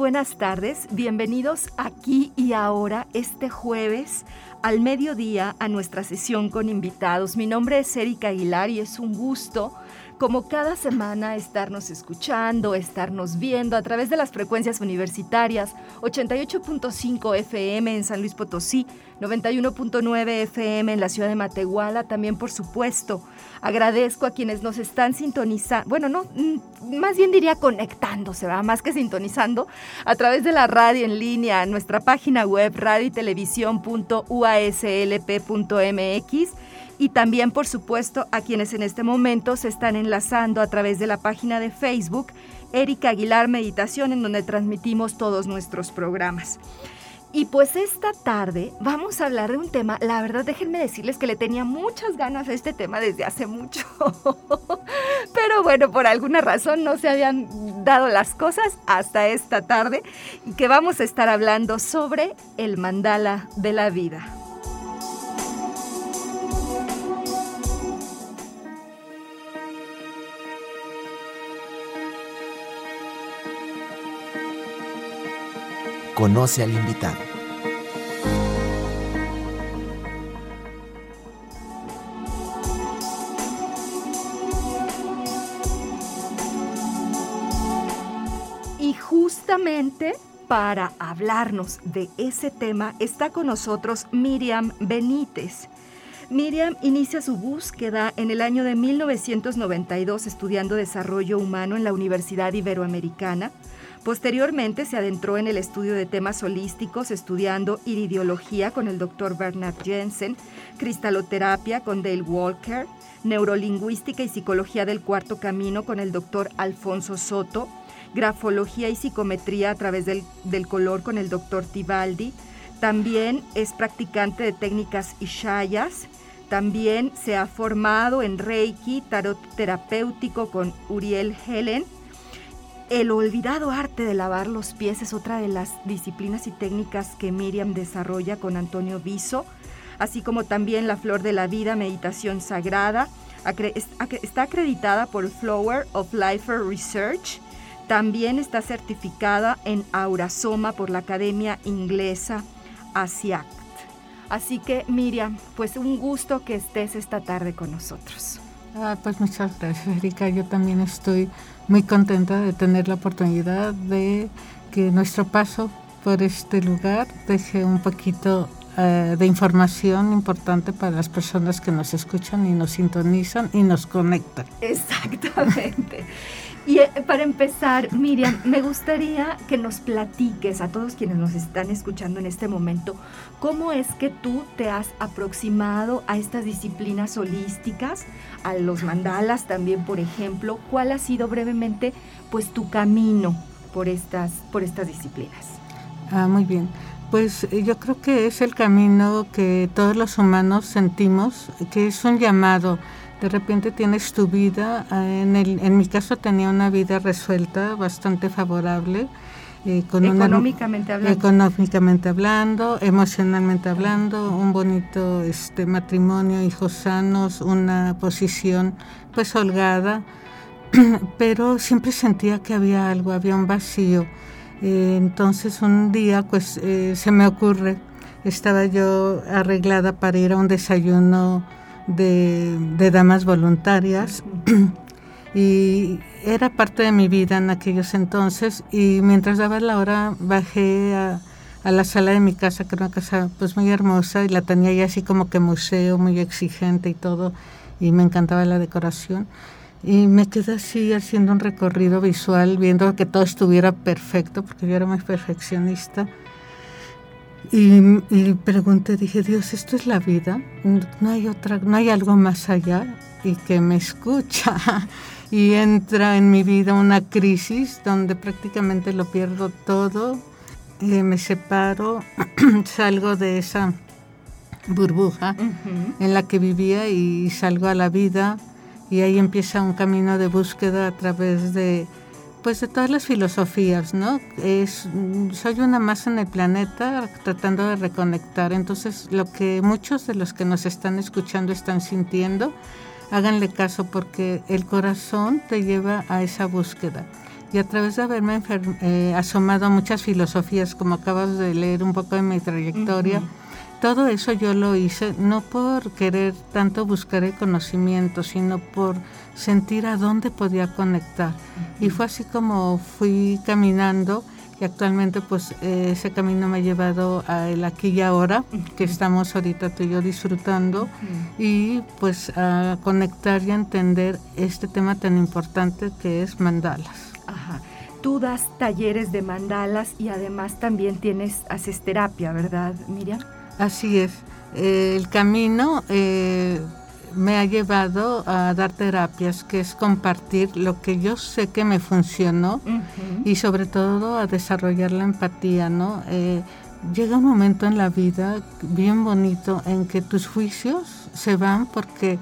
Buenas tardes. Bienvenidos aquí y ahora, este jueves, al mediodía, a nuestra sesión con invitados. Mi nombre es Erika Aguilar y es un gusto como cada semana estarnos escuchando, estarnos viendo a través de las frecuencias universitarias 88.5 FM en San Luis Potosí, 91.9 FM en la ciudad de Matehuala, también por supuesto. Agradezco a quienes nos están sintonizando, bueno, no, mm, más bien diría conectándose, ¿va? más que sintonizando, a través de la radio en línea, nuestra página web radiotelevisión.uaslp.mx y también, por supuesto, a quienes en este momento se están enlazando a través de la página de Facebook Erika Aguilar Meditación, en donde transmitimos todos nuestros programas. Y pues esta tarde vamos a hablar de un tema, la verdad déjenme decirles que le tenía muchas ganas a este tema desde hace mucho, pero bueno, por alguna razón no se habían dado las cosas hasta esta tarde y que vamos a estar hablando sobre el mandala de la vida. Conoce al invitado. Y justamente para hablarnos de ese tema está con nosotros Miriam Benítez. Miriam inicia su búsqueda en el año de 1992 estudiando desarrollo humano en la Universidad Iberoamericana. Posteriormente se adentró en el estudio de temas holísticos, estudiando iridiología con el doctor Bernard Jensen, cristaloterapia con Dale Walker, neurolingüística y psicología del cuarto camino con el doctor Alfonso Soto, grafología y psicometría a través del, del color con el doctor Tibaldi. También es practicante de técnicas Ishayas. También se ha formado en Reiki, tarot terapéutico con Uriel Helen el olvidado arte de lavar los pies es otra de las disciplinas y técnicas que Miriam desarrolla con Antonio Viso, así como también la flor de la vida, meditación sagrada. Está acreditada por Flower of Life Research. También está certificada en Aurasoma por la Academia Inglesa ASIACT. Así que Miriam, pues un gusto que estés esta tarde con nosotros. Ah, pues muchas gracias, Erika. Yo también estoy muy contenta de tener la oportunidad de que nuestro paso por este lugar deje un poquito eh, de información importante para las personas que nos escuchan y nos sintonizan y nos conectan. Exactamente. Y eh, para empezar, Miriam, me gustaría que nos platiques a todos quienes nos están escuchando en este momento, cómo es que tú te has aproximado a estas disciplinas holísticas, a los mandalas también, por ejemplo, cuál ha sido brevemente pues tu camino por estas, por estas disciplinas. Ah, muy bien. Pues eh, yo creo que es el camino que todos los humanos sentimos, que es un llamado de repente tienes tu vida, eh, en, el, en mi caso tenía una vida resuelta, bastante favorable. Eh, con económicamente hablando. Económicamente hablando, emocionalmente hablando, un bonito este, matrimonio, hijos sanos, una posición pues holgada, pero siempre sentía que había algo, había un vacío. Eh, entonces un día pues se me ocurre, estaba yo arreglada para ir a un desayuno de, damas voluntarias. Y era parte de mi vida en aquellos entonces. Y mientras daba la hora bajé a, la sala de mi casa, que era una casa pues muy hermosa y la tenía ya así como que museo, muy exigente y todo y me encantaba la decoración. Y me quedé así haciendo un recorrido visual, viendo que todo estuviera perfecto, porque yo era muy perfeccionista. Y, y, pregunté, dije, Dios, ¿esto es la vida? ¿No hay, otra, ¿No hay algo más allá? Y que me escucha. Y entra en mi vida una crisis donde prácticamente lo pierdo todo. Y me separo, salgo de esa burbuja en la que vivía y salgo a la vida y ahí empieza un camino de búsqueda a través de pues de todas las filosofías, ¿no? Es, soy una más en el planeta tratando de reconectar. Entonces, lo que muchos de los que nos están escuchando están sintiendo, háganle caso porque el corazón te lleva a esa búsqueda. Y a través de haberme eh, asomado a muchas filosofías, como acabas de leer un poco de mi trayectoria, todo eso yo lo hice no por querer tanto buscar el conocimiento, sino por sentir a dónde podía conectar. Y fue así como fui caminando y actualmente pues eh, ese camino me ha llevado a el aquí y ahora, que estamos ahorita tú y yo disfrutando, y pues a conectar y a entender este tema tan importante que es mandalas. Ajá. Tú das talleres de mandalas y además también tienes, haces terapia, ¿verdad, Miriam? Así es. Eh, el camino eh, me ha llevado a dar terapias, que es compartir lo que yo sé que me funcionó y sobre todo a desarrollar la empatía, ¿no? Eh, llega un momento en la vida bien bonito en que tus juicios se van porque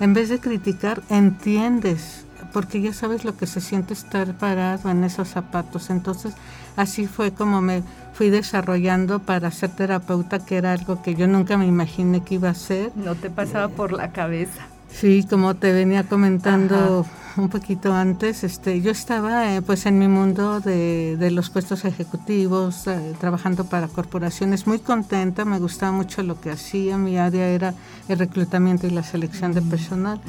en vez de criticar entiendes porque ya sabes lo que se siente estar parado en esos zapatos. Entonces, así fue como me fui desarrollando para ser terapeuta, que era algo que yo nunca me imaginé que iba a ser. No te pasaba por la cabeza. Sí, como te venía comentando un poquito antes, este, yo estaba eh, pues en mi mundo de, de los puestos ejecutivos, eh, trabajando para corporaciones, muy contenta, me gustaba mucho lo que hacía, mi área era el reclutamiento y la selección de personal,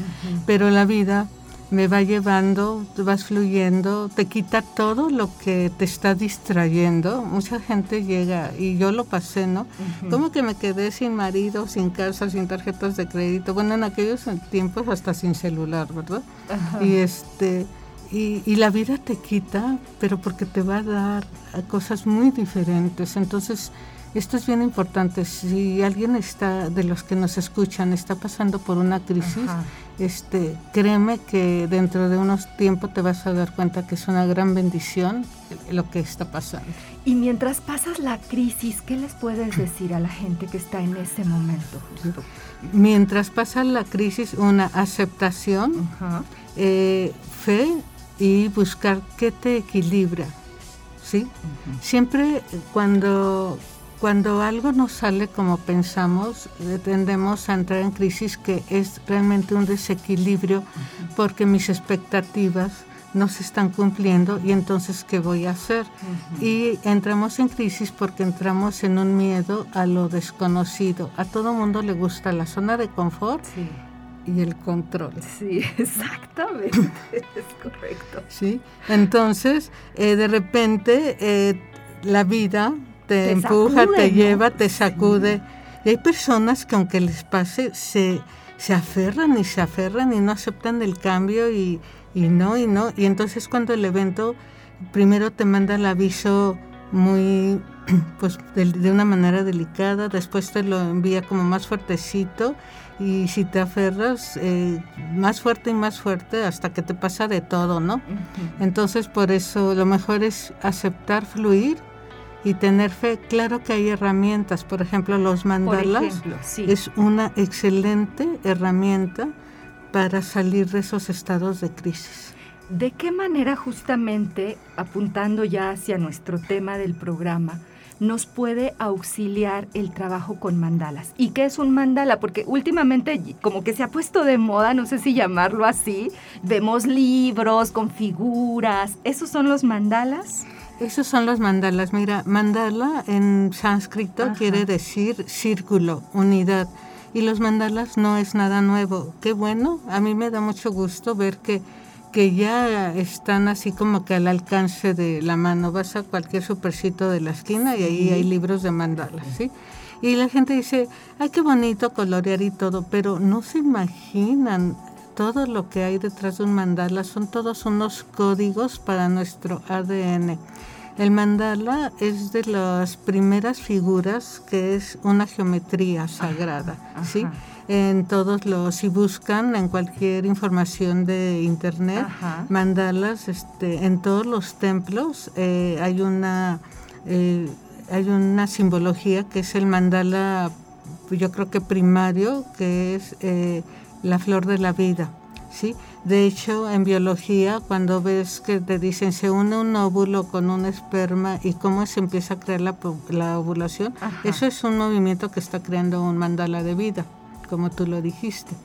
pero la vida me va llevando, vas fluyendo, te quita todo lo que te está distrayendo. Mucha gente llega, y yo lo pasé, ¿no? Como que me quedé sin marido, sin casa, sin tarjetas de crédito. Bueno, en aquellos tiempos hasta sin celular, ¿verdad? Y este... Y, y, la vida te quita, pero porque te va a dar cosas muy diferentes. Entonces, esto es bien importante. Si alguien está, de los que nos escuchan, está pasando por una crisis, este, créeme que dentro de unos tiempos te vas a dar cuenta que es una gran bendición lo que está pasando. Y mientras pasas la crisis, ¿qué les puedes decir a la gente que está en ese momento Mientras pasa la crisis, una aceptación, eh, fe y buscar qué te equilibra. ¿sí? Siempre cuando cuando algo no sale como pensamos, eh, tendemos a entrar en crisis que es realmente un desequilibrio porque mis expectativas no se están cumpliendo y entonces ¿qué voy a hacer? Y entramos en crisis porque entramos en un miedo a lo desconocido. A todo mundo le gusta la zona de confort y el control. Sí, exactamente, es correcto. Sí, entonces eh, de repente eh, la vida te, empuja, te lleva, te sacude. Y hay personas que aunque les pase, se, se aferran y se aferran y no aceptan el cambio y, y no, y no. Y entonces cuando el evento primero te manda el aviso muy, pues de, una manera delicada, después te lo envía como más fuertecito y si te aferras eh, más fuerte y más fuerte hasta que te pasa de todo, ¿no? Entonces por eso lo mejor es aceptar, fluir y tener fe. Claro que hay herramientas, por ejemplo, los mandalas es una excelente herramienta para salir de esos estados de crisis. ¿De qué manera justamente, apuntando ya hacia nuestro tema del programa, nos puede auxiliar el trabajo con mandalas? ¿Y qué es un mandala? Porque últimamente como que se ha puesto de moda, no sé si llamarlo así, vemos libros con figuras, ¿esos son los mandalas? Esos son los mandalas. Mira, mandala en sánscrito quiere decir círculo, unidad. Y los mandalas no es nada nuevo. Qué bueno, a mí me da mucho gusto ver que, que ya están así como que al alcance de la mano. Vas a cualquier supercito de la esquina y ahí hay libros de mandalas, ¿sí? Y la gente dice, ay, qué bonito colorear y todo, pero no se imaginan todo lo que hay detrás de un mandala son todos unos códigos para nuestro ADN. El mandala es de las primeras figuras que es una geometría sagrada, ¿sí? En todos los, si buscan en cualquier información de internet, mandalas, este, en todos los templos eh, hay una eh, hay una simbología que es el mandala, yo creo que primario, que es eh, la flor de la vida, ¿sí? De hecho, en biología, cuando ves que te dicen se une un óvulo con un esperma y cómo se empieza a crear la, ovulación, eso es un movimiento que está creando un mandala de vida, como tú lo dijiste.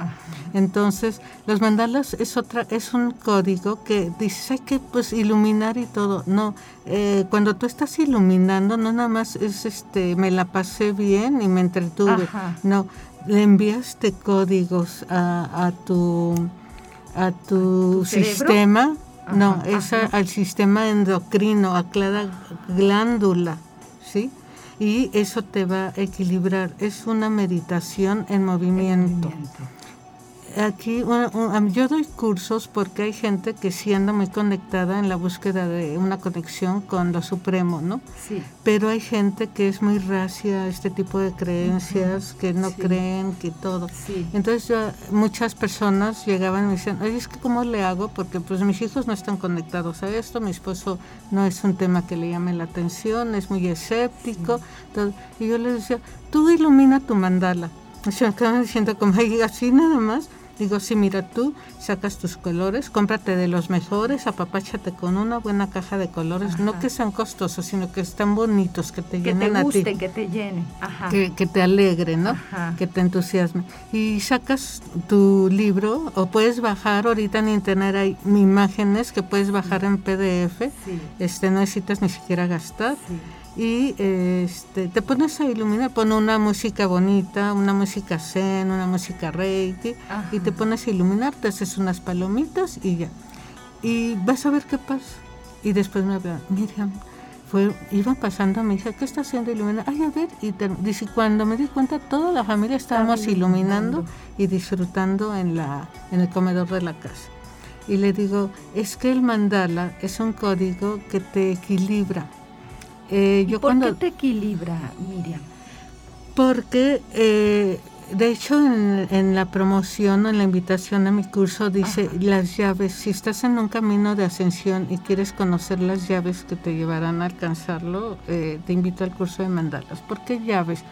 Entonces, los mandalas es otra, es un código que dices hay que pues iluminar y todo. No, eh, cuando tú estás iluminando, no nada más es este, me la pasé bien y me entretuve. No, le enviaste códigos a, a tu a tu, sistema, no, es al sistema endocrino, a cada glándula, ¿sí? Y eso te va a equilibrar. Es una meditación en movimiento aquí yo doy cursos porque hay gente que sí anda muy conectada en la búsqueda de una conexión con lo supremo, ¿no? Sí. Pero hay gente que es muy racia este tipo de creencias, que no creen, que todo. Sí. Entonces muchas personas llegaban y me decían, oye, es que ¿cómo le hago? Porque pues mis hijos no están conectados a esto, mi esposo no es un tema que le llame la atención, es muy escéptico. y yo les decía, tú ilumina tu mandala. Se me acaban diciendo como, así nada más Digo, sí, mira, tú sacas tus colores, cómprate de los mejores, apapáchate con una buena caja de colores, no que sean costosos, sino que están bonitos, que te llenen a ti. Que te llenen, Que, que, te alegre, ¿no? Que te entusiasme. Y sacas tu libro, o puedes bajar, ahorita en internet hay imágenes que puedes bajar en PDF, este no necesitas ni siquiera gastar. Sí y este, te pones a iluminar, pon una música bonita, una música zen, una música reiki y te pones a iluminar, te haces unas palomitas y ya. Y vas a ver qué pasa. Y después me habla, Miriam, fue, iba pasando, me dije, ¿qué está haciendo iluminar? Ay, a ver, y dice, cuando me di cuenta, toda la familia estábamos iluminando y disfrutando en, la, en el comedor de la casa. Y le digo, es que el mandala es un código que te equilibra eh, yo ¿Por qué te equilibra, Miriam? Porque, eh, de hecho, en, la promoción o en la invitación a mi curso dice las llaves. Si estás en un camino de ascensión y quieres conocer las llaves que te llevarán a alcanzarlo, eh, te invito al curso de mandalas. ¿Por qué llaves?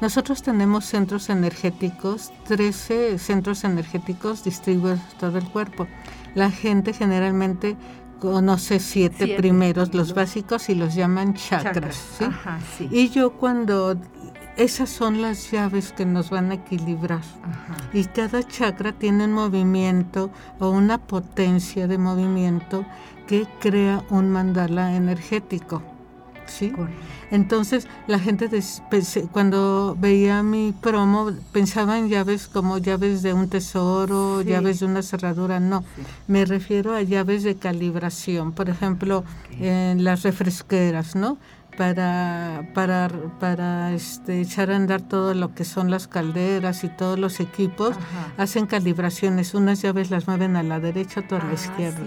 Nosotros tenemos centros energéticos, 13 centros energéticos distribuidos en todo el cuerpo. La gente generalmente conoce siete, primeros, los básicos, y los llaman chakras. Y yo cuando esas son las llaves que nos van a equilibrar. Y cada chakra tiene un movimiento o una potencia de movimiento que crea un mandala energético. ¿Sí? Entonces la gente cuando veía mi promo pensaba en llaves como llaves de un tesoro, llaves de una cerradura, no, me refiero a llaves de calibración, por ejemplo, en las refresqueras, ¿no? Para, para, para este, echar a andar todo lo que son las calderas y todos los equipos, hacen calibraciones. Unas llaves las mueven a la derecha, otras a la ah, izquierda.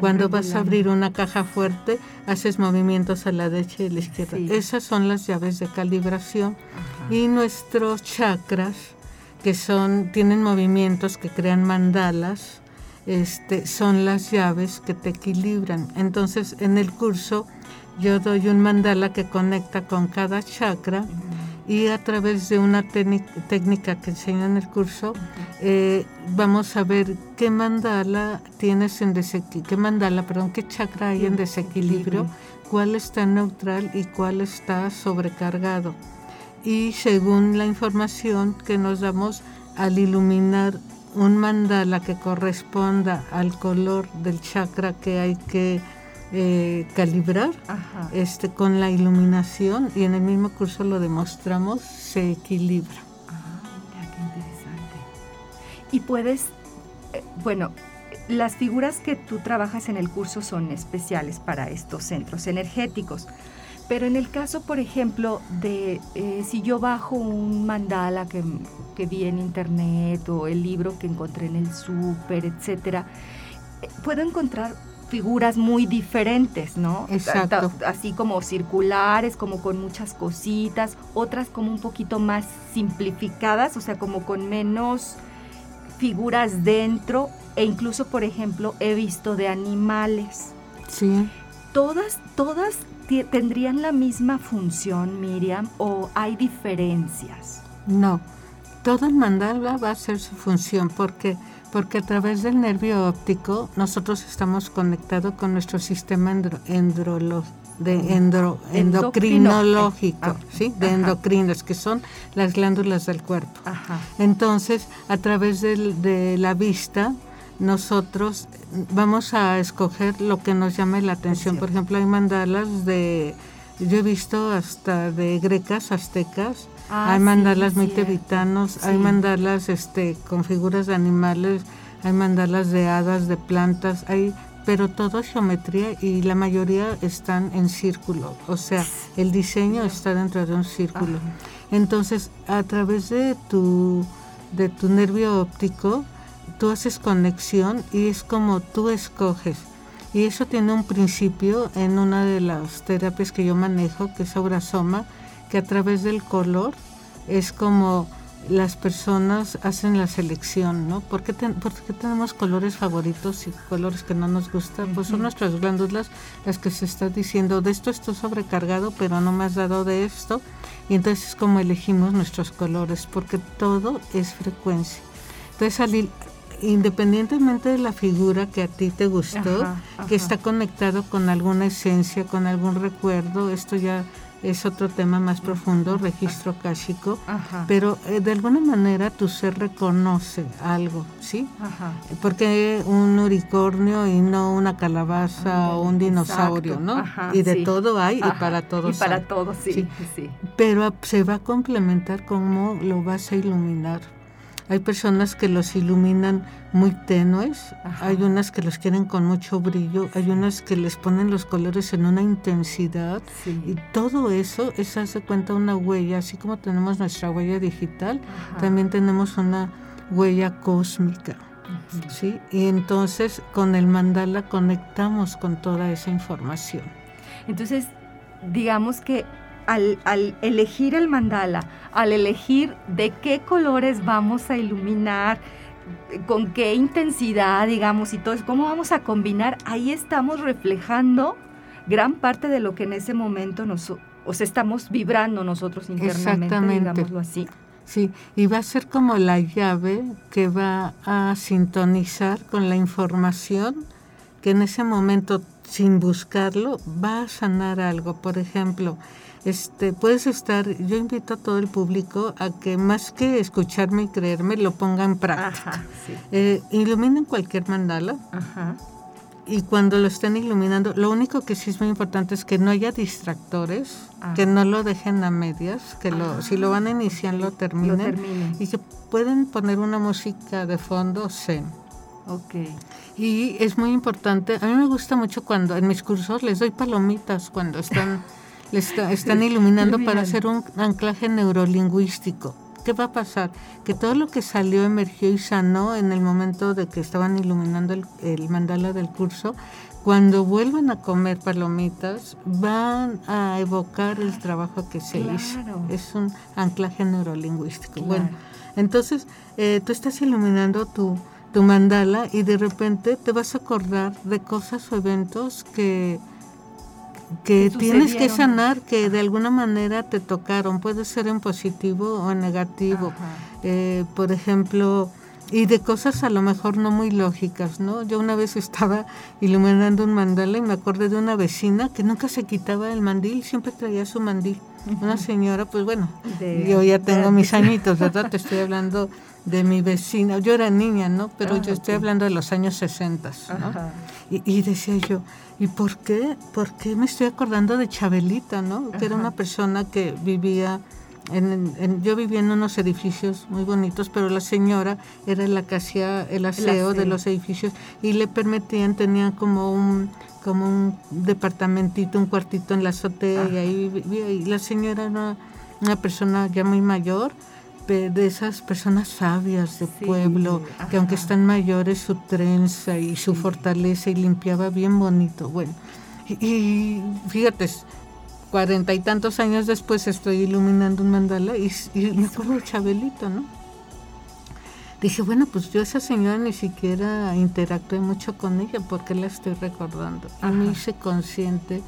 Cuando vas a abrir una caja fuerte, haces movimientos a la derecha y a la izquierda. Esas son las llaves de calibración. Y nuestros chakras, que son, tienen movimientos que crean mandalas, este, son las llaves que te equilibran. Entonces, en el curso yo doy un mandala que conecta con cada chakra y a través de una técnica que enseño en el curso eh, vamos a ver qué mandala tienes en qué mandala, perdón, qué chakra hay en desequilibrio, cuál está neutral y cuál está sobrecargado. Y según la información que nos damos al iluminar un mandala que corresponda al color del chakra que hay que eh, calibrar este con la iluminación y en el mismo curso lo demostramos se equilibra. Ah mira qué interesante. Y puedes eh, bueno las figuras que tú trabajas en el curso son especiales para estos centros energéticos. Pero en el caso, por ejemplo, de eh, si yo bajo un mandala que, que, vi en internet o el libro que encontré en el súper, etcétera, eh, puedo encontrar figuras muy diferentes, ¿no? Exacto. Así como circulares, como con muchas cositas, otras como un poquito más simplificadas, o sea, como con menos figuras dentro e incluso, por ejemplo, he visto de animales. Sí. Todas, todas tendrían la misma función, Miriam, o hay diferencias? No, todo el mandala va a ser su función porque porque a través del nervio óptico nosotros estamos conectados con nuestro sistema endro, de endocrinológico, ah, ¿sí? de endocrinos, que son las glándulas del cuerpo. Entonces, a través de la vista, nosotros vamos a escoger lo que nos llame la atención. Por ejemplo, hay mandalas de, yo he visto hasta de grecas, aztecas, ah, hay mandalas muy tebitanos, hay mandalas este, con figuras de animales, hay mandalas de hadas, de plantas, hay pero todo geometría y la mayoría están en círculo, o sea, el diseño está dentro de un círculo. Entonces, a través de tu, de tu nervio óptico, tú haces conexión y es como tú escoges. Y eso tiene un principio en una de las terapias que yo manejo, que es Aurasoma, que a través del color es como las personas hacen la selección, ¿no? ¿Por qué, tenemos colores favoritos y colores que no nos gustan? Pues son nuestras glándulas las que se está diciendo, de esto estoy sobrecargado, pero no me has dado de esto. Y entonces es como elegimos nuestros colores, porque todo es frecuencia. Entonces, al, independientemente de la figura que a ti te gustó, que está conectado con alguna esencia, con algún recuerdo, esto ya es otro tema más profundo, registro káshico, pero eh, de alguna manera tu ser reconoce algo, ¿sí? Porque un unicornio y no una calabaza o un dinosaurio, ¿no? y de todo hay y para todos. Y para todos, sí, sí. Pero se va a complementar cómo lo vas a iluminar hay personas que los iluminan muy tenues, hay unas que los quieren con mucho brillo, hay unas que les ponen los colores en una intensidad y todo eso es, hace cuenta, una huella, así como tenemos nuestra huella digital, también tenemos una huella cósmica. ¿sí? Y entonces con el mandala conectamos con toda esa información. Entonces, digamos que al, elegir el mandala, al elegir de qué colores vamos a iluminar, con qué intensidad, digamos, y todo eso, cómo vamos a combinar, ahí estamos reflejando gran parte de lo que en ese momento nos, o estamos vibrando nosotros internamente, digámoslo así. Sí, y va a ser como la llave que va a sintonizar con la información que en ese momento, sin buscarlo, va a sanar algo. Por ejemplo, este, puedes estar, yo invito a todo el público a que más que escucharme y creerme, lo ponga en práctica. Eh, iluminen cualquier mandala. Y cuando lo estén iluminando, lo único que sí es muy importante es que no haya distractores, ah. que no lo dejen a medias, que lo, si lo van a iniciar lo terminen, y que pueden poner una música de fondo zen. Okay. Y es muy importante, a mí me gusta mucho cuando en mis cursos les doy palomitas cuando están le están iluminando para hacer un anclaje neurolingüístico. ¿Qué va a pasar? Que todo lo que salió emergió y sanó en el momento de que estaban iluminando el, mandala del curso. Cuando vuelvan a comer palomitas, van a evocar el trabajo que se hizo. Es un anclaje neurolingüístico. Bueno, entonces eh, tú estás iluminando tu, tu mandala y de repente te vas a acordar de cosas o eventos que que tienes que sanar, que de alguna manera te tocaron, puede ser en positivo o en negativo. Eh, por ejemplo, y de cosas a lo mejor no muy lógicas, ¿no? Yo una vez estaba iluminando un mandala y me acordé de una vecina que nunca se quitaba el mandil, siempre traía su mandil. Una señora, pues bueno, yo ya tengo mis añitos, ¿verdad? Te estoy hablando de mi vecina. Yo era niña, ¿no? Pero ah, yo estoy hablando de los años 60, ¿no? Y, y decía yo, ¿Y por qué? ¿Por qué me estoy acordando de Chabelita, no? Que era una persona que vivía, en, yo vivía en unos edificios muy bonitos, pero la señora era la que hacía el aseo, de los edificios y le permitían, tenían como un como un departamentito, un cuartito en la azotea y ahí vivía. Y la señora era una persona ya muy mayor, de esas personas sabias de pueblo, que aunque están mayores, su trenza y su fortaleza y limpiaba bien bonito. Bueno, y, fíjate, cuarenta y tantos años después estoy iluminando un mandala y, me acuerdo de Chabelito, ¿no? Dije, bueno, pues yo esa señora ni siquiera interactué mucho con ella porque la estoy recordando. A mí me hice consciente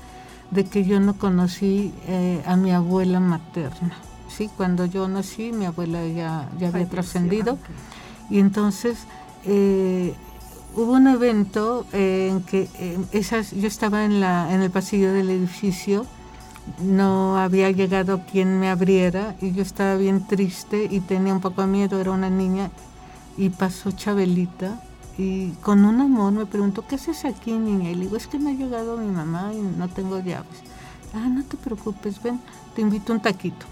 de que yo no conocí eh, a mi abuela materna. ¿Sí? Cuando yo nací, mi abuela ya, ya había trascendido. Y entonces eh, hubo un evento en que esas, yo estaba en, la, en el pasillo del edificio, no había llegado quien me abriera y yo estaba bien triste y tenía un poco de miedo, era una niña y pasó Chabelita y con un amor me preguntó, ¿qué haces aquí niña? Y le digo, es que me ha llegado mi mamá y no tengo llaves. Ah, no te preocupes, ven, te invito un taquito.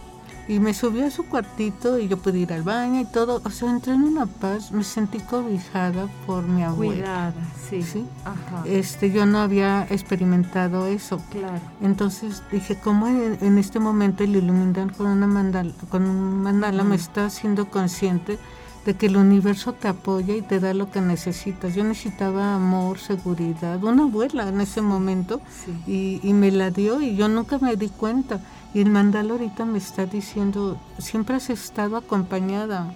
Y me subió a su cuartito y yo pude ir al baño y todo. O sea, entré en una paz, me sentí cobijada por mi abuela. Cuidada, sí. ¿Sí? Ajá. Este, yo no había experimentado eso. Claro. Entonces dije, ¿cómo en, este momento el iluminar con, una mandala, con un mandala me está haciendo consciente de que el universo te apoya y te da lo que necesitas. Yo necesitaba amor, seguridad, una abuela en ese momento y, y me la dio y yo nunca me di cuenta. Y el mandala ahorita me está diciendo, siempre has estado acompañada.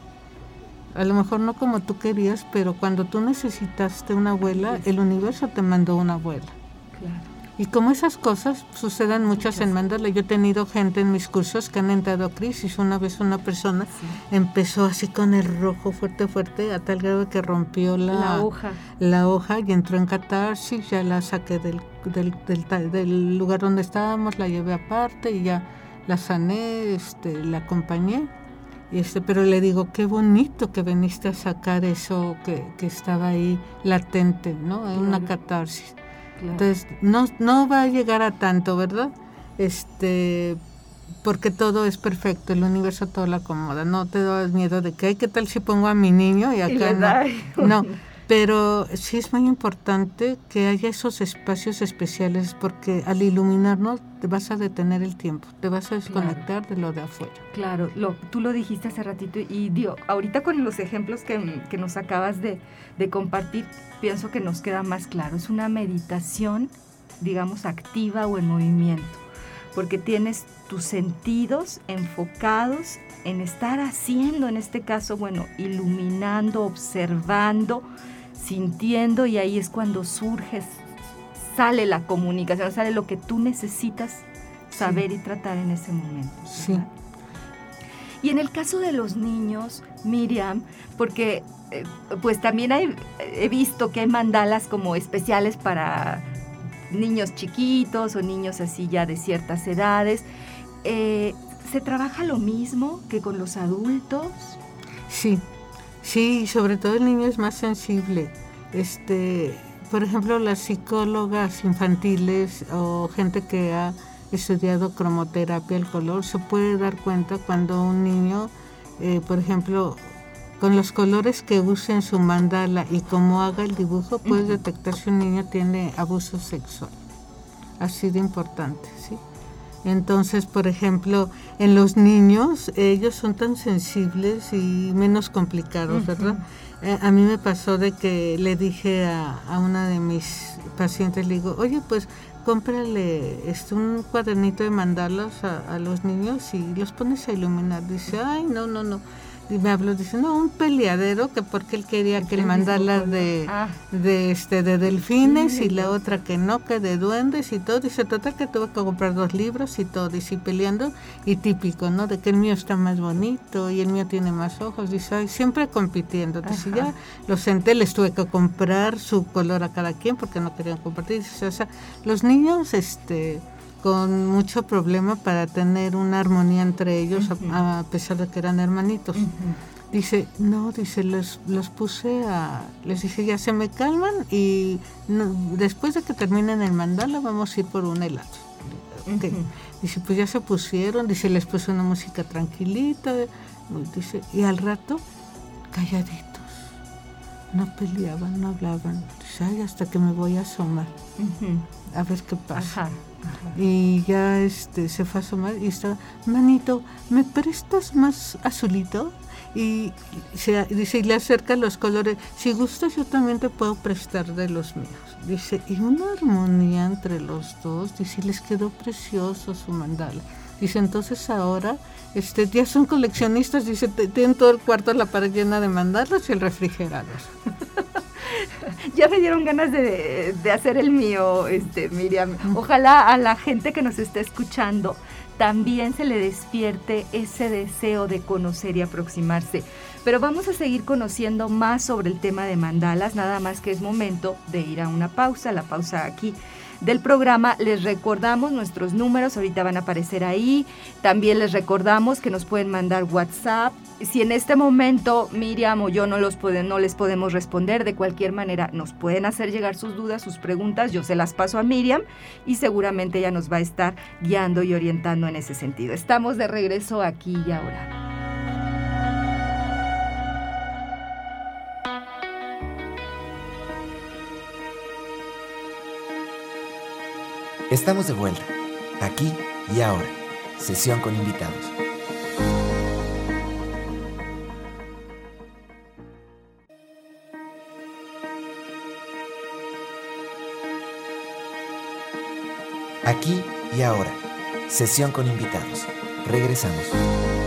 A lo mejor no como tú querías, pero cuando tú necesitaste una abuela, el universo te mandó una abuela. Y como esas cosas suceden muchas en mandala, yo he tenido gente en mis cursos que han entrado a crisis. Una vez una persona empezó así con el rojo fuerte, fuerte, a tal grado que rompió la, hoja. la hoja y entró en catarsis. Ya la saqué del, del, del, lugar donde estábamos, la llevé aparte y ya la sané, este, la acompañé. Y este, pero le digo, qué bonito que viniste a sacar eso que, que estaba ahí latente, ¿no? Una catarsis. Entonces, no, no va a llegar a tanto, ¿verdad? Este, porque todo es perfecto, el universo todo lo acomoda. No te das miedo de que, ¿qué tal si pongo a mi niño y acá no? No, pero sí es muy importante que haya esos espacios especiales porque al iluminarnos te vas a detener el tiempo, te vas a desconectar de lo de afuera. Claro, lo, tú lo dijiste hace ratito y dio, ahorita con los ejemplos que, que nos acabas de, de, compartir, pienso que nos queda más claro. Es una meditación, digamos, activa o en movimiento, porque tienes tus sentidos enfocados en estar haciendo, en este caso, bueno, iluminando, observando, sintiendo y ahí es cuando surge, sale la comunicación, sale lo que tú necesitas saber y tratar en ese momento. Sí. Y en el caso de los niños, Miriam, porque eh, pues también he visto que hay mandalas como especiales para niños chiquitos o niños así ya de ciertas edades. Eh, ¿Se trabaja lo mismo que con los adultos? Sí, Sí, sobre todo el niño es más sensible. Este, por ejemplo, las psicólogas infantiles o gente que ha estudiado cromoterapia, el color, se puede dar cuenta cuando un niño, eh, por ejemplo, con los colores que use en su mandala y cómo haga el dibujo, puede detectar si un niño tiene abuso sexual. Así de importante, ¿sí? Entonces, por ejemplo, en los niños, ellos son tan sensibles y menos complicados, ¿verdad? Eh, a mí me pasó de que le dije a, una de mis pacientes, le digo, oye, pues cómprale este, un cuadernito de mandalas a, a los niños y los pones a iluminar. Dice, ay, no, no, no y me habló dice no un peleadero que porque él quería que le mandara de ah. de este de delfines y la otra que no que de duendes y todo dice total que tuve que comprar dos libros y todo y sí peleando y típico no de que el mío está más bonito y el mío tiene más ojos dice Ay, siempre compitiendo dice ya los senté les tuve que comprar su color a cada quien porque no querían compartir dice, o sea los niños este con mucho problema para tener una armonía entre ellos, a, pesar de que eran hermanitos. Dice, no, dice, los, los puse a, les dije, ya se me calman y después de que terminen el mandala vamos a ir por un helado. Dice, pues ya se pusieron, dice, les puse una música tranquilita, dice, y al rato, calladitos. no peleaban, no hablaban. Dice, ay, hasta que me voy a asomar. A ver qué pasa. Y ya este, se fue a asomar y estaba, manito, ¿me prestas más azulito? Y se, dice, y le acerca los colores. Si gustas, yo también te puedo prestar de los míos. Dice, y una armonía entre los dos. Dice, les quedó precioso su mandala. Dice, entonces ahora este, ya son coleccionistas, dice, tienen todo el cuarto la pared llena de mandalas y el refrigerador. ya me dieron ganas de, de, hacer el mío, este, Miriam. Ojalá a la gente que nos esté escuchando también se le despierte ese deseo de conocer y aproximarse. Pero vamos a seguir conociendo más sobre el tema de mandalas, nada más que es momento de ir a una pausa, la pausa aquí del programa. Les recordamos nuestros números, ahorita van a aparecer ahí. También les recordamos que nos pueden mandar WhatsApp. Si en este momento Miriam o yo no, los no les podemos responder, de cualquier manera nos pueden hacer llegar sus dudas, sus preguntas. Yo se las paso a Miriam y seguramente ella nos va a estar guiando y orientando en ese sentido. Estamos de regreso aquí y ahora. Estamos de vuelta, aquí y ahora. Sesión con invitados. Aquí y ahora. Sesión con invitados. Regresamos.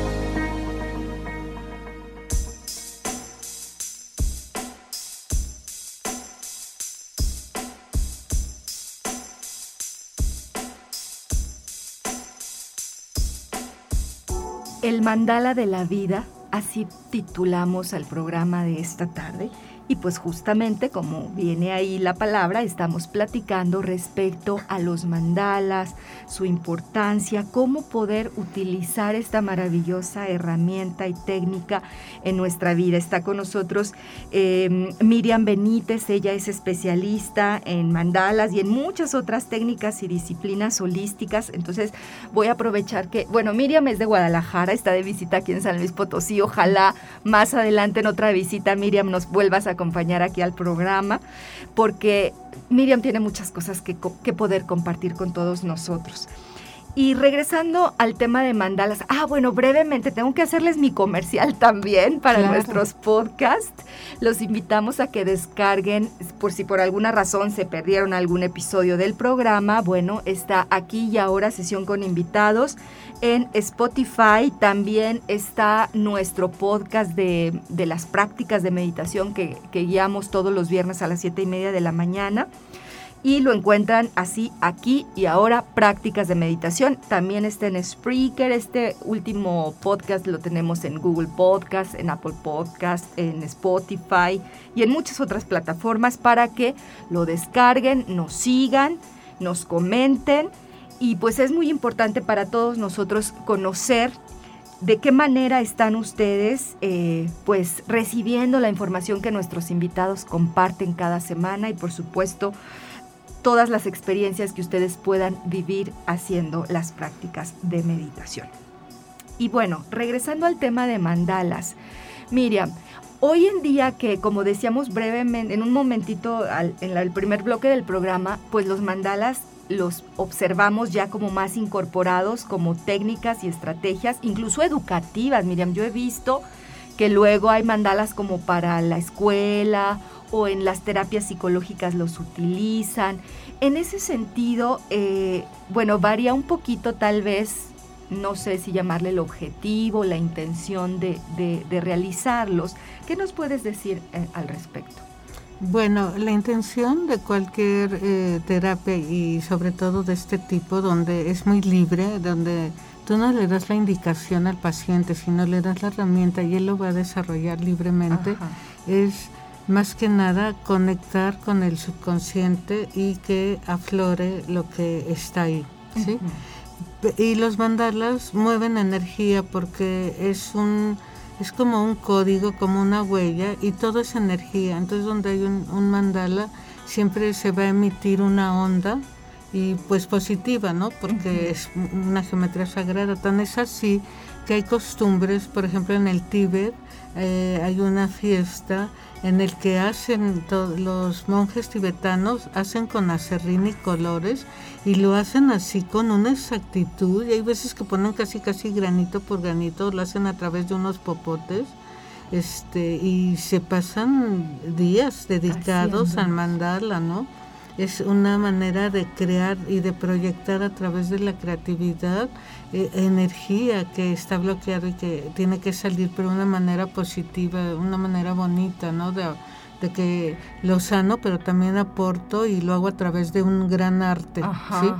Mandala de la vida, así titulamos al programa de esta tarde, y pues justamente como viene ahí la palabra, estamos platicando respecto a los mandalas, su importancia, cómo poder utilizar esta maravillosa herramienta y técnica en nuestra vida. Está con nosotros em, Miriam Benítez, ella es especialista en mandalas y en muchas otras técnicas y disciplinas holísticas. Entonces voy a aprovechar que, bueno, Miriam es de Guadalajara, está de visita aquí en San Luis Potosí. Ojalá más adelante en otra visita, Miriam, nos vuelvas a acompañar aquí al programa, porque Miriam tiene muchas cosas que, que poder compartir con todos nosotros. Y regresando al tema de mandalas, ah, bueno, brevemente, tengo que hacerles mi comercial también para nuestros podcasts. Los invitamos a que descarguen, por si por alguna razón se perdieron algún episodio del programa, bueno, está aquí y ahora sesión con invitados en Spotify. También está nuestro podcast de, de las prácticas de meditación que, que guiamos todos los viernes a las siete y media de la mañana y lo encuentran así aquí y ahora, prácticas de meditación. También está en Spreaker, este último podcast lo tenemos en Google Podcast, en Apple Podcast, en Spotify y en muchas otras plataformas para que lo descarguen, nos sigan, nos comenten y pues es muy importante para todos nosotros conocer de qué manera están ustedes eh, pues recibiendo la información que nuestros invitados comparten cada semana y por supuesto todas las experiencias que ustedes puedan vivir haciendo las prácticas de meditación. Y bueno, regresando al tema de mandalas, Miriam, hoy en día que como decíamos brevemente, en un momentito en el primer bloque del programa, pues los mandalas los observamos ya como más incorporados como técnicas y estrategias, incluso educativas. Miriam, yo he visto que luego hay mandalas como para la escuela o en las terapias psicológicas los utilizan. En ese sentido, eh, bueno, varía un poquito tal vez, no sé si llamarle el objetivo, la intención de, realizarlos. ¿Qué nos puedes decir eh, al respecto? Bueno, la intención de cualquier eh, terapia y sobre todo de este tipo, donde es muy libre, donde tú no le das la indicación al paciente, sino le das la herramienta y él lo va a desarrollar libremente, es más que nada conectar con el subconsciente y que aflore lo que está ahí. ¿sí? Y los mandalas mueven energía porque es un es como un código, como una huella y todo es energía. Entonces donde hay un, un mandala siempre se va a emitir una onda y pues positiva, ¿no? Porque es una geometría sagrada. Tan es así que hay costumbres, por ejemplo en el Tíbet eh, hay una fiesta en el que hacen los monjes tibetanos hacen con acerrín y colores y lo hacen así con una exactitud y hay veces que ponen casi casi granito por granito lo hacen a través de unos popotes este y se pasan días dedicados al mandala no es una manera de crear y de proyectar a través de la creatividad eh, energía que está bloqueada y que tiene que salir pero de una manera positiva, una manera bonita, ¿no? De, de que lo sano, pero también aporto y lo hago a través de un gran arte, ¿sí?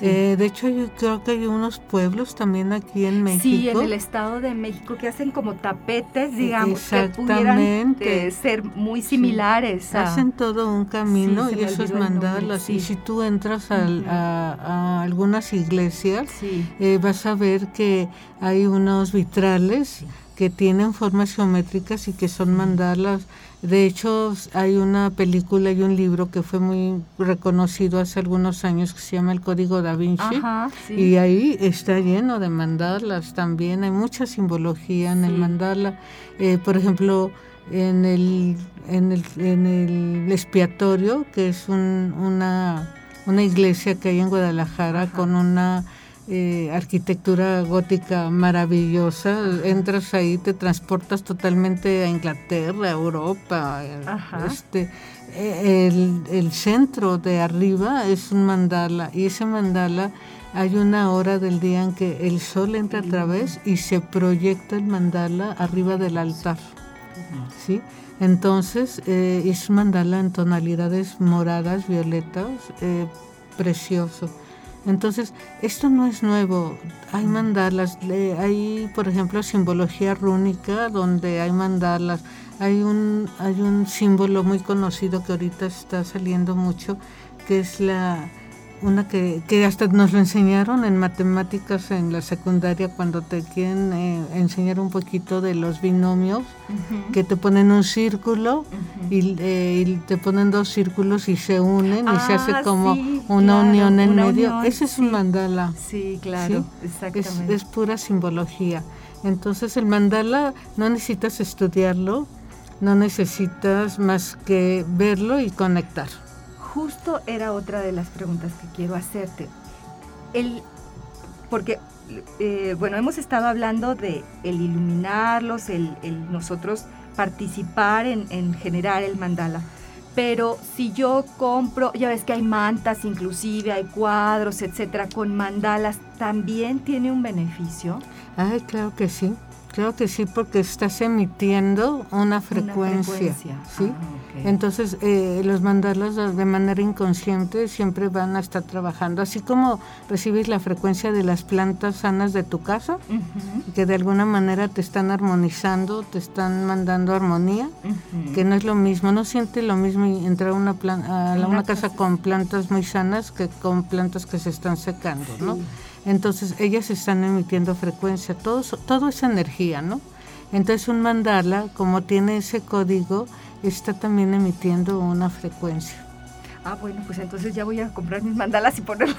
Eh, de hecho, yo creo que hay unos pueblos también aquí en México. Sí, en el Estado de México que hacen como tapetes, digamos, que pudieran eh, ser muy similares. Hacen todo un camino y eso es mandarlas. Y si tú entras a, algunas iglesias, eh, vas a ver que hay unos vitrales que tienen formas geométricas y que son mandalas de hecho, hay una película y un libro que fue muy reconocido hace algunos años que se llama El Código da Vinci. Y ahí está lleno de mandalas también. Hay mucha simbología en el mandala. Eh, por ejemplo, en el, en el, en el expiatorio, que es una, una iglesia que hay en Guadalajara con una eh, arquitectura gótica maravillosa. Entras ahí, te transportas totalmente a Inglaterra, Europa. Este, eh, el, el, centro de arriba es un mandala y ese mandala hay una hora del día en que el sol entra a través y se proyecta el mandala arriba del altar. ¿sí? Entonces eh, es un mandala en tonalidades moradas, violetas, precioso. Entonces, esto no es nuevo. Hay mandalas, hay, por ejemplo, simbología rúnica donde hay mandalas. Hay un, hay un símbolo muy conocido que ahorita está saliendo mucho, que es la, una que, que, hasta nos lo enseñaron en matemáticas en la secundaria cuando te quieren eh, enseñar un poquito de los binomios, que te ponen un círculo eh, y, te ponen dos círculos y se unen y se hace ah, como una unión en medio. Ese es un mandala. Sí, claro, exactamente. Es, es pura simbología. Entonces el mandala no necesitas estudiarlo, no necesitas más que verlo y conectar justo era otra de las preguntas que quiero hacerte. El, porque, eh, bueno, hemos estado hablando de el iluminarlos, el, nosotros participar en, en, generar el mandala. Pero si yo compro, ya ves que hay mantas inclusive, hay cuadros, etcétera, con mandalas, ¿también tiene un beneficio? Ay, claro que sí. Creo que sí, porque estás emitiendo una frecuencia. ¿sí? Ah, Entonces, eh, los mandalas de manera inconsciente siempre van a estar trabajando. Así como recibes la frecuencia de las plantas sanas de tu casa, que de alguna manera te están armonizando, te están mandando armonía, que no es lo mismo. No siente lo mismo entrar a una, a una casa con plantas muy sanas que con plantas que se están secando, ¿no? Entonces ellas están emitiendo frecuencia, todo, todo es energía, ¿no? Entonces un mandala, como tiene ese código, está también emitiendo una frecuencia. Ah, bueno, pues entonces ya voy a comprar mis mandalas y ponerlas.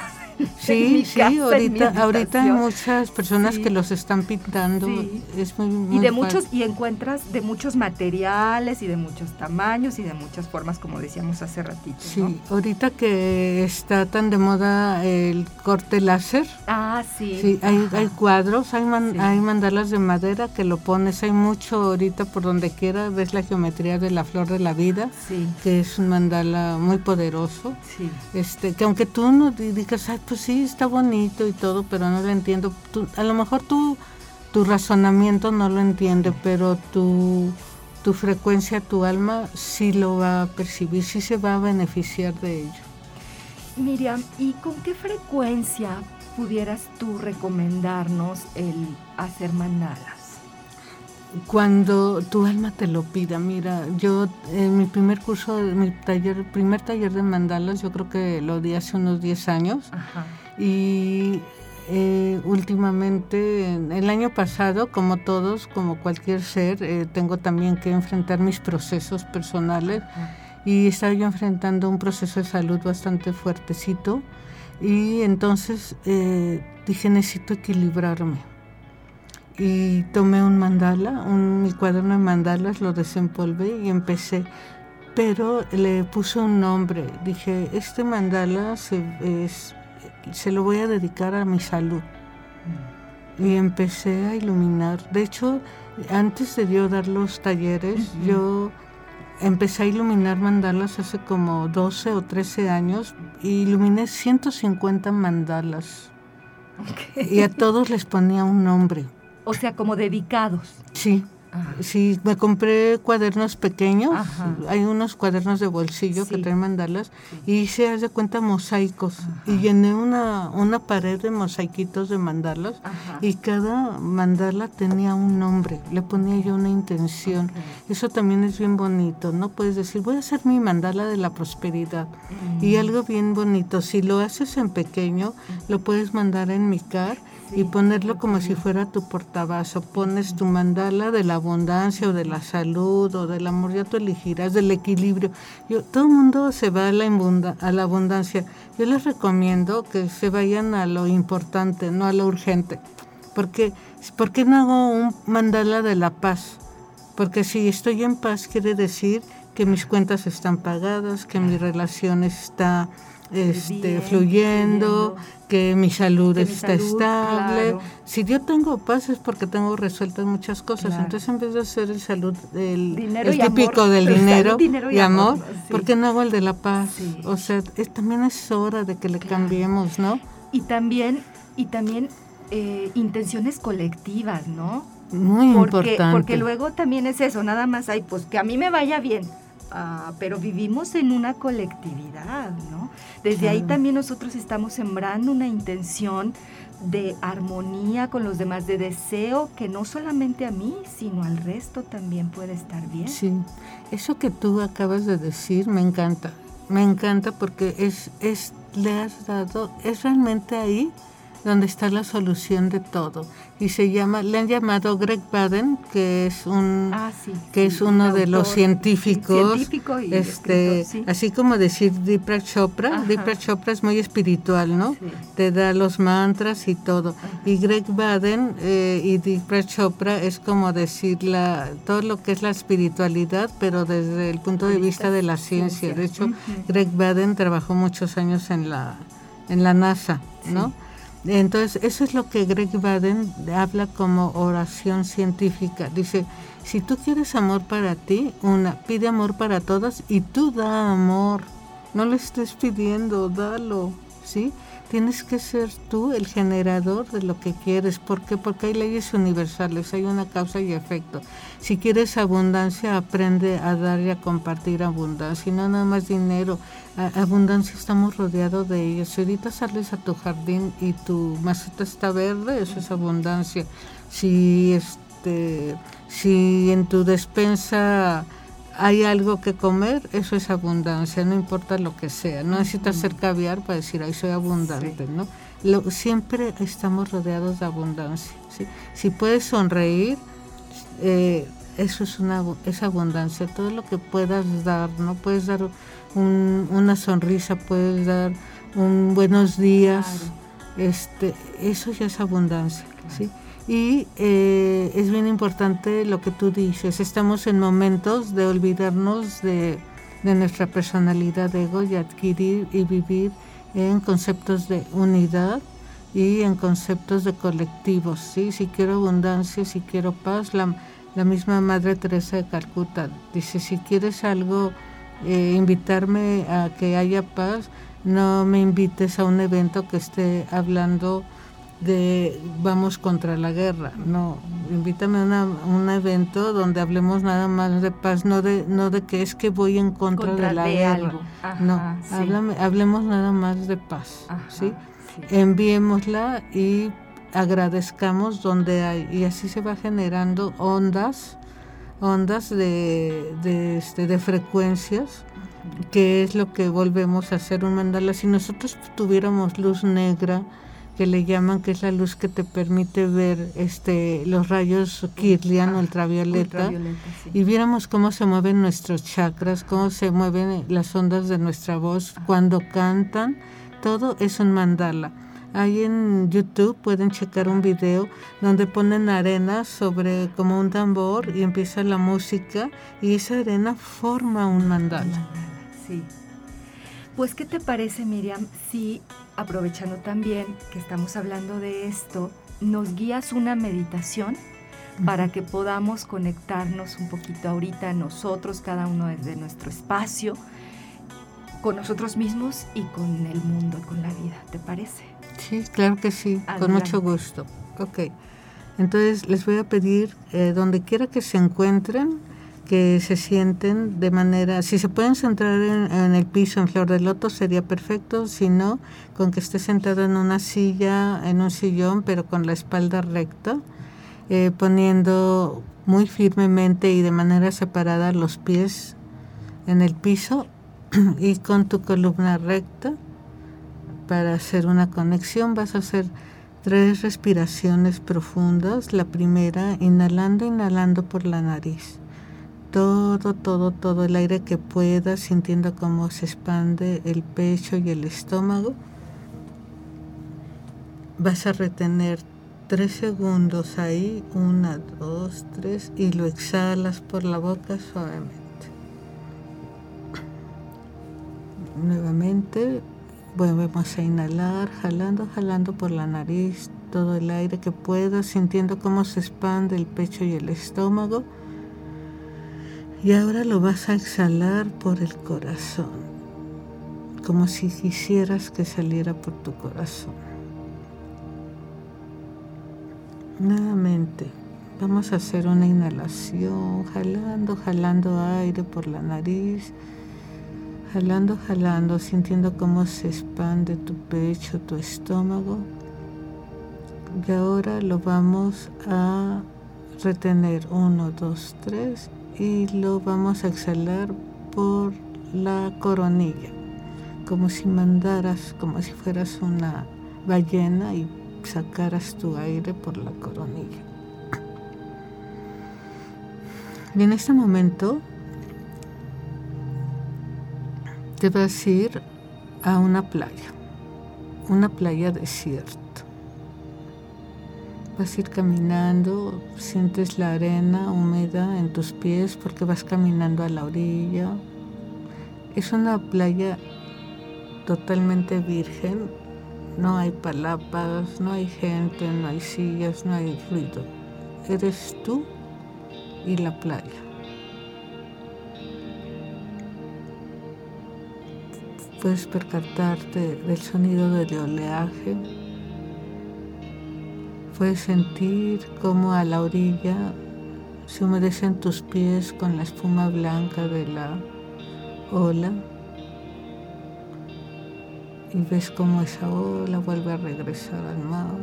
Sí, sí, ahorita, ahorita hay muchas personas que los están pintando. Es muy, y de muchos y encuentras de muchos materiales y de muchos tamaños y de muchas formas, como decíamos hace ratito. Sí, ahorita que está tan de moda el corte láser. Ah, sí. Sí, hay, hay cuadros, hay, hay mandalas de madera que lo pones, hay mucho ahorita por donde quiera, ves la geometría de la flor de la vida, que es un mandala muy poderoso. Sí. Este, que aunque tú no digas, pues sí, está bonito y todo, pero no lo entiendo. a lo mejor tú, tu razonamiento no lo entiende, pero tu, tu frecuencia, tu alma sí lo va a percibir, sí se va a beneficiar de ello. Miriam, ¿y con qué frecuencia pudieras tú recomendarnos el hacer mandalas? Cuando tu alma te lo pida, mira, yo en mi primer curso, mi taller, primer taller de mandalas, yo creo que lo di hace unos 10 años. Y eh, últimamente, el año pasado, como todos, como cualquier ser, eh, tengo también que enfrentar mis procesos personales. Y estaba yo enfrentando un proceso de salud bastante fuertecito Y entonces eh, dije, necesito equilibrarme. Y tomé un mandala, un, mi cuaderno de mandalas, lo desempolvé y empecé. Pero le puse un nombre. Dije, este mandala se, se lo voy a dedicar a mi salud. Y empecé a iluminar. De hecho, antes de yo dar los talleres, yo empecé a iluminar mandalas hace como 12 o 13 años y iluminé 150 mandalas. Y a todos les ponía un nombre. O sea, como dedicados. Sí. Sí, me compré cuadernos pequeños, hay unos cuadernos de bolsillo que traen mandalas, y hice, haz de cuenta, mosaicos. Y llené una, una pared de mosaiquitos de mandalas, y cada mandala tenía un nombre, le ponía yo una intención. Eso también es bien bonito, ¿no? Puedes decir, voy a hacer mi mandala de la prosperidad. Y algo bien bonito, si lo haces en pequeño, lo puedes mandar en mi car y ponerlo como si fuera tu portabazo. Pones tu mandala de la abundancia o de la salud o del amor, ya tú elegirás, del equilibrio. Yo, todo el mundo se va a la, a la abundancia. Yo les recomiendo que se vayan a lo importante, no a lo urgente. Porque, ¿Por qué no hago un mandala de la paz? Porque si estoy en paz quiere decir que mis cuentas están pagadas, que mi relación está este, fluyendo, que mi salud está estable. Si yo tengo paz es porque tengo resueltas muchas cosas. Entonces, en vez de hacer el salud, el, típico del dinero, y, amor, ¿por qué no hago el de la paz? O sea, también es hora de que le cambiemos, ¿no? Y también, y también eh, intenciones colectivas, ¿no? Muy importante. Porque luego también es eso, nada más hay, pues que a mí me vaya bien Ah, pero vivimos en una colectividad, ¿no? Desde ahí también nosotros estamos sembrando una intención de armonía con los demás, de deseo que no solamente a mí, sino al resto también puede estar bien. Sí, eso que tú acabas de decir me encanta, me encanta porque es, es le has dado, es realmente ahí donde está la solución de todo. Y se llama, le han llamado Greg Baden, que es un ah, que es uno de los científicos, este, así como decir Deepak Chopra, Deepak Chopra es muy espiritual, ¿no? Te da los mantras y todo. Y Greg Baden eh, y Deepak Chopra es como decir la, todo lo que es la espiritualidad, pero desde el punto de vista de la ciencia. De hecho, Greg Baden trabajó muchos años en la en la NASA, ¿no? Entonces, eso es lo que Greg Baden habla como oración científica. Dice, si tú quieres amor para ti, una, pide amor para todas y tú da amor. No le estés pidiendo, dalo, ¿sí? Tienes que ser tú el generador de lo que quieres. ¿Por qué? Porque hay leyes universales, hay una causa y efecto. Si quieres abundancia, aprende a dar y a compartir abundancia, y no nada más dinero. abundancia estamos rodeados de ellos. Si ahorita sales a tu jardín y tu maceta está verde, eso es abundancia. Si este si en tu despensa hay algo que comer, eso es abundancia, no importa lo que sea. No necesitas ser caviar para decir, ay, soy abundante, ¿no? siempre estamos rodeados de abundancia. Si puedes sonreír, eh, eso es una es abundancia. Todo lo que puedas dar, ¿no? Puedes dar una sonrisa, puedes dar un buenos días, este, eso ya es abundancia, ¿sí? Y eh, es bien importante lo que tú dices, estamos en momentos de olvidarnos de, nuestra personalidad de ego y adquirir y vivir en conceptos de unidad y en conceptos de colectivos. ¿sí? Si quiero abundancia, si quiero paz, la, la misma Madre Teresa de Calcuta dice, si quieres algo, eh, invitarme a que haya paz, no me invites a un evento que esté hablando de vamos contra la guerra. No, invítame a un evento donde hablemos nada más de paz, no de no de que es que voy en contra, de la guerra. no, hablemos nada más de paz, ¿sí? Enviémosla y agradezcamos donde hay y así se va generando ondas ondas de, de, este, de frecuencias que es lo que volvemos a hacer un mandala si nosotros tuviéramos luz negra que le llaman, que es la luz que te permite ver este los rayos Kirlian ah, ultravioleta, y viéramos cómo se mueven nuestros chakras, cómo se mueven las ondas de nuestra voz cuando cantan, todo es un mandala. Ahí en YouTube pueden checar un video donde ponen arena sobre como un tambor y empieza la música y esa arena forma un mandala. Sí. Pues, ¿qué te parece, Miriam, si aprovechando también que estamos hablando de esto, nos guías una meditación para que podamos conectarnos un poquito ahorita nosotros, cada uno desde nuestro espacio, con nosotros mismos y con el mundo, con la vida, ¿te parece? Sí, claro que sí, con mucho gusto. Ok, entonces les voy a pedir, eh, donde quiera que se encuentren, que se sienten de manera, si se pueden centrar en, el piso en flor de loto sería perfecto, si no, con que esté sentado en una silla, en un sillón, pero con la espalda recta, eh, poniendo muy firmemente y de manera separada los pies en el piso y con tu columna recta para hacer una conexión. Vas a hacer tres respiraciones profundas. La primera, inhalando, inhalando por la nariz todo, todo, todo el aire que puedas, sintiendo cómo se expande el pecho y el estómago. Vas a retener tres segundos ahí, una, dos, tres, y lo exhalas por la boca suavemente. Nuevamente volvemos a inhalar, jalando, jalando por la nariz todo el aire que puedas, sintiendo cómo se expande el pecho y el estómago. Y ahora lo vas a exhalar por el corazón, como si quisieras que saliera por tu corazón. Nuevamente, vamos a hacer una inhalación, jalando, jalando aire por la nariz, jalando, jalando, sintiendo cómo se expande tu pecho, tu estómago. Y ahora lo vamos a retener. Uno, dos, tres y lo vamos a exhalar por la coronilla, como si mandaras, como si fueras una ballena y sacaras tu aire por la coronilla. Y en este momento te vas a ir a una playa, una playa desierta. Vas a ir caminando, sientes la arena húmeda en tus pies porque vas caminando a la orilla. Es una playa totalmente virgen, no hay palapas, no hay gente, no hay sillas, no hay ruido. Eres tú y la playa. Puedes percatarte del sonido del oleaje Puedes sentir cómo a la orilla se humedecen tus pies con la espuma blanca de la ola y ves cómo esa ola vuelve a regresar al mar.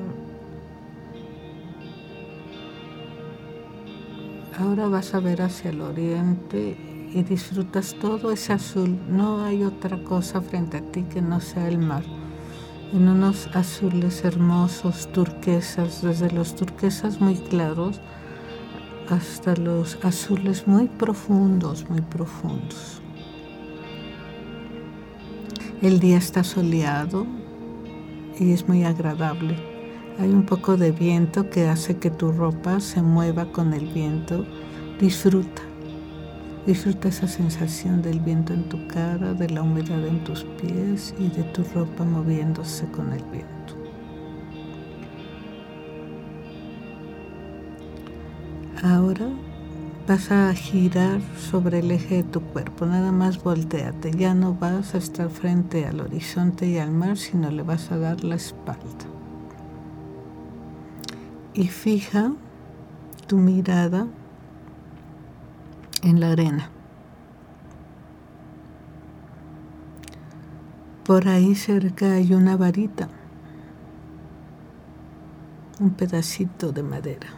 Ahora vas a ver hacia el oriente y disfrutas todo ese azul. No hay otra cosa frente a ti que no sea el mar en unos azules hermosos, turquesas, desde los turquesas muy claros hasta los azules muy profundos, muy profundos. El día está soleado y es muy agradable. Hay un poco de viento que hace que tu ropa se mueva con el viento. Disfruta. Disfruta esa sensación del viento en tu cara, de la humedad en tus pies y de tu ropa moviéndose con el viento. Ahora vas a girar sobre el eje de tu cuerpo, nada más volteate, ya no vas a estar frente al horizonte y al mar, sino le vas a dar la espalda. Y fija tu mirada en la arena. Por ahí cerca hay una varita, un pedacito de madera,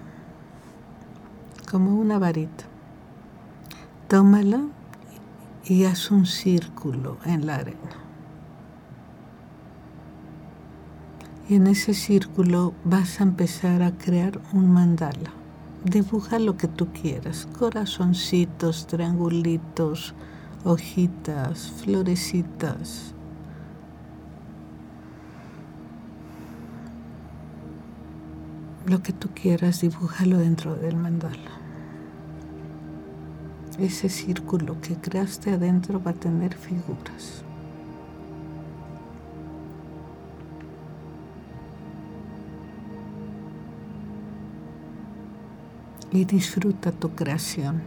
como una varita. Tómala y haz un círculo en la arena. Y en ese círculo vas a empezar a crear un mandala dibuja lo que tú quieras, corazoncitos, triangulitos, hojitas, florecitas. Lo que tú quieras, dibújalo dentro del mandala. Ese círculo que creaste adentro va a tener figuras. Y disfruta tu creación.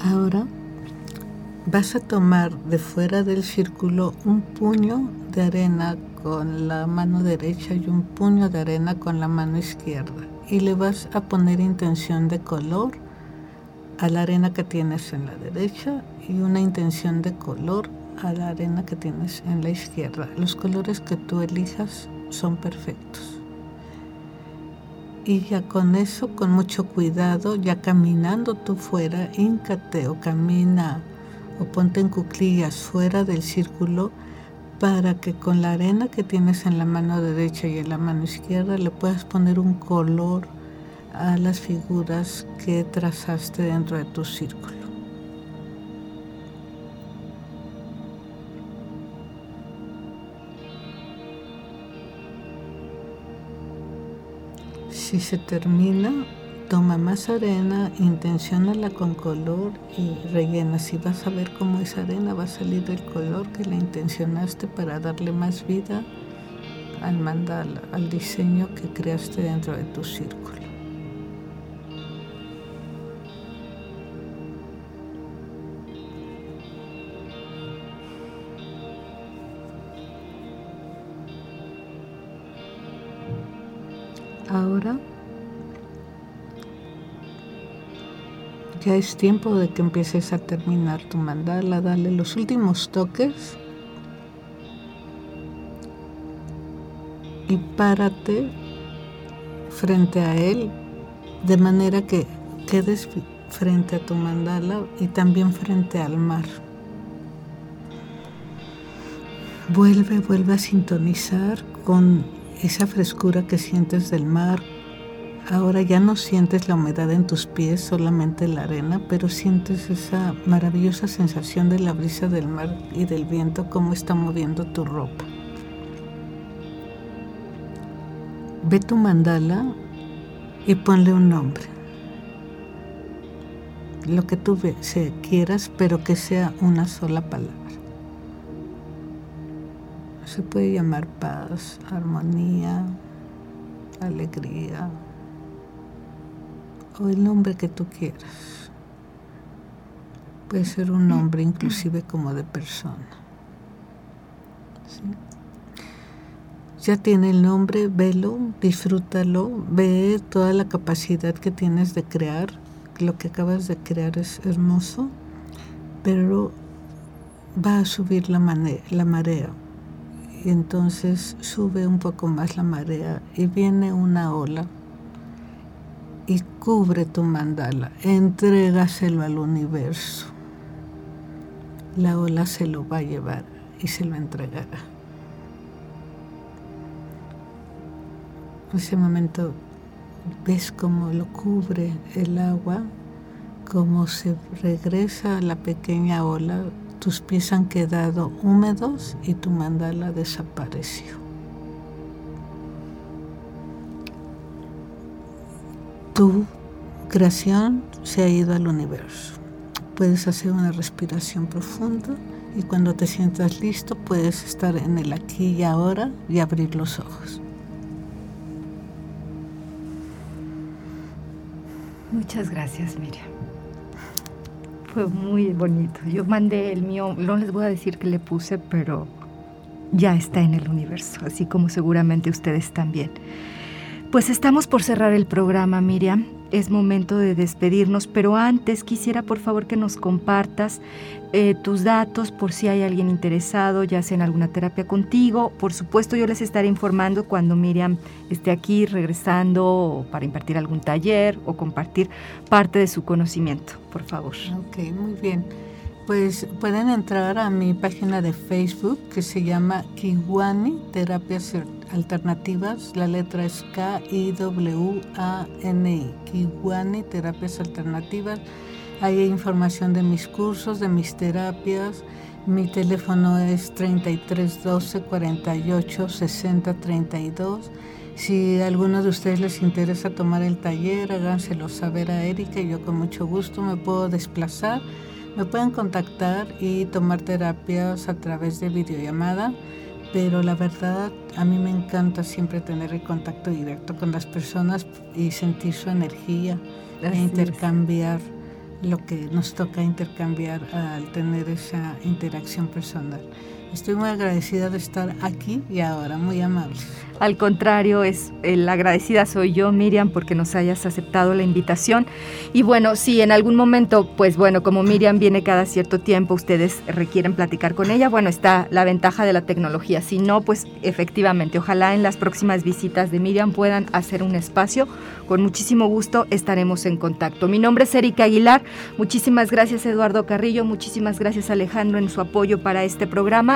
Ahora vas a tomar de fuera del círculo un puño de arena con la mano derecha y un puño de arena con la mano izquierda y le vas a poner intención de color a la arena que tienes en la derecha y una intención de color a la arena que tienes en la izquierda. Los colores que tú elijas son perfectos y ya con eso, con mucho cuidado, ya caminando tú fuera, íncate o camina o ponte en cuclillas fuera del círculo para que con la arena que tienes en la mano derecha y en la mano izquierda le puedas poner un color a las figuras que trazaste dentro de tu círculo. Si se termina, toma más arena, intencionala con color y rellena. Si vas a ver cómo esa arena va a salir del color que la intencionaste para darle más vida al mandala, al diseño que creaste dentro de tu círculo. Ahora ya es tiempo de que empieces a terminar tu mandala, dale los últimos toques y párate frente a él de manera que quedes frente a tu mandala y también frente al mar. Vuelve, vuelve a sintonizar con esa frescura que sientes del mar. Ahora ya no sientes la humedad en tus pies, solamente la arena, pero sientes esa maravillosa sensación de la brisa del mar y del viento, cómo está moviendo tu ropa. Ve tu mandala y ponle un nombre. Lo que tú quieras, pero que sea una sola palabra. Se puede llamar paz, armonía, alegría o el nombre que tú quieras. Puede ser un nombre inclusive como de persona. Ya tiene el nombre, velo, disfrútalo, ve toda la capacidad que tienes de crear. Lo que acabas de crear es hermoso, pero va a subir la, la marea y entonces sube un poco más la marea y viene una ola y cubre tu mandala, entrégaselo al universo. La ola se lo va a llevar y se lo entregará. En ese momento ves cómo lo cubre el agua, cómo se regresa la pequeña ola tus pies han quedado húmedos y tu mandala desapareció. Tu creación se ha ido al universo. Puedes hacer una respiración profunda y cuando te sientas listo puedes estar en el aquí y ahora y abrir los ojos. Muchas gracias, Miriam fue muy bonito. Yo mandé el mío, no les voy a decir que le puse, pero ya está en el universo, así como seguramente ustedes también. Pues estamos por cerrar el programa, Miriam es momento de despedirnos, pero antes quisiera por favor que nos compartas eh, tus datos por si hay alguien interesado, ya sea en alguna terapia contigo. Por supuesto yo les estaré informando cuando Miriam esté aquí regresando para impartir algún taller o compartir parte de su conocimiento, por favor. Ok, muy bien. Pues pueden entrar a mi página de Facebook que se llama Kiwani Terapias Alternativas. La letra es K-I-W-A-N-I. Kiwani Terapias Alternativas. Ahí hay información de mis cursos, de mis terapias. Mi teléfono es 3312 48 60 32. Si a alguno de ustedes les interesa tomar el taller, háganselo saber a Erika y yo con mucho gusto me puedo desplazar. Me pueden contactar y tomar terapias a través de videollamada, pero la verdad a mí me encanta siempre tener el contacto directo con las personas y sentir su energía e intercambiar lo que nos toca intercambiar al tener esa interacción personal. Estoy muy agradecida de estar aquí y ahora, muy amable. Al contrario, es la agradecida soy yo, Miriam, porque nos hayas aceptado la invitación. Y bueno, si en algún momento, pues bueno, como Miriam viene cada cierto tiempo, ustedes requieren platicar con ella, bueno, está la ventaja de la tecnología. Si no, pues efectivamente, ojalá en las próximas visitas de Miriam puedan hacer un espacio. Con muchísimo gusto estaremos en contacto. Mi nombre es Erika Aguilar. Muchísimas gracias, Eduardo Carrillo. Muchísimas gracias, Alejandro, en su apoyo para este programa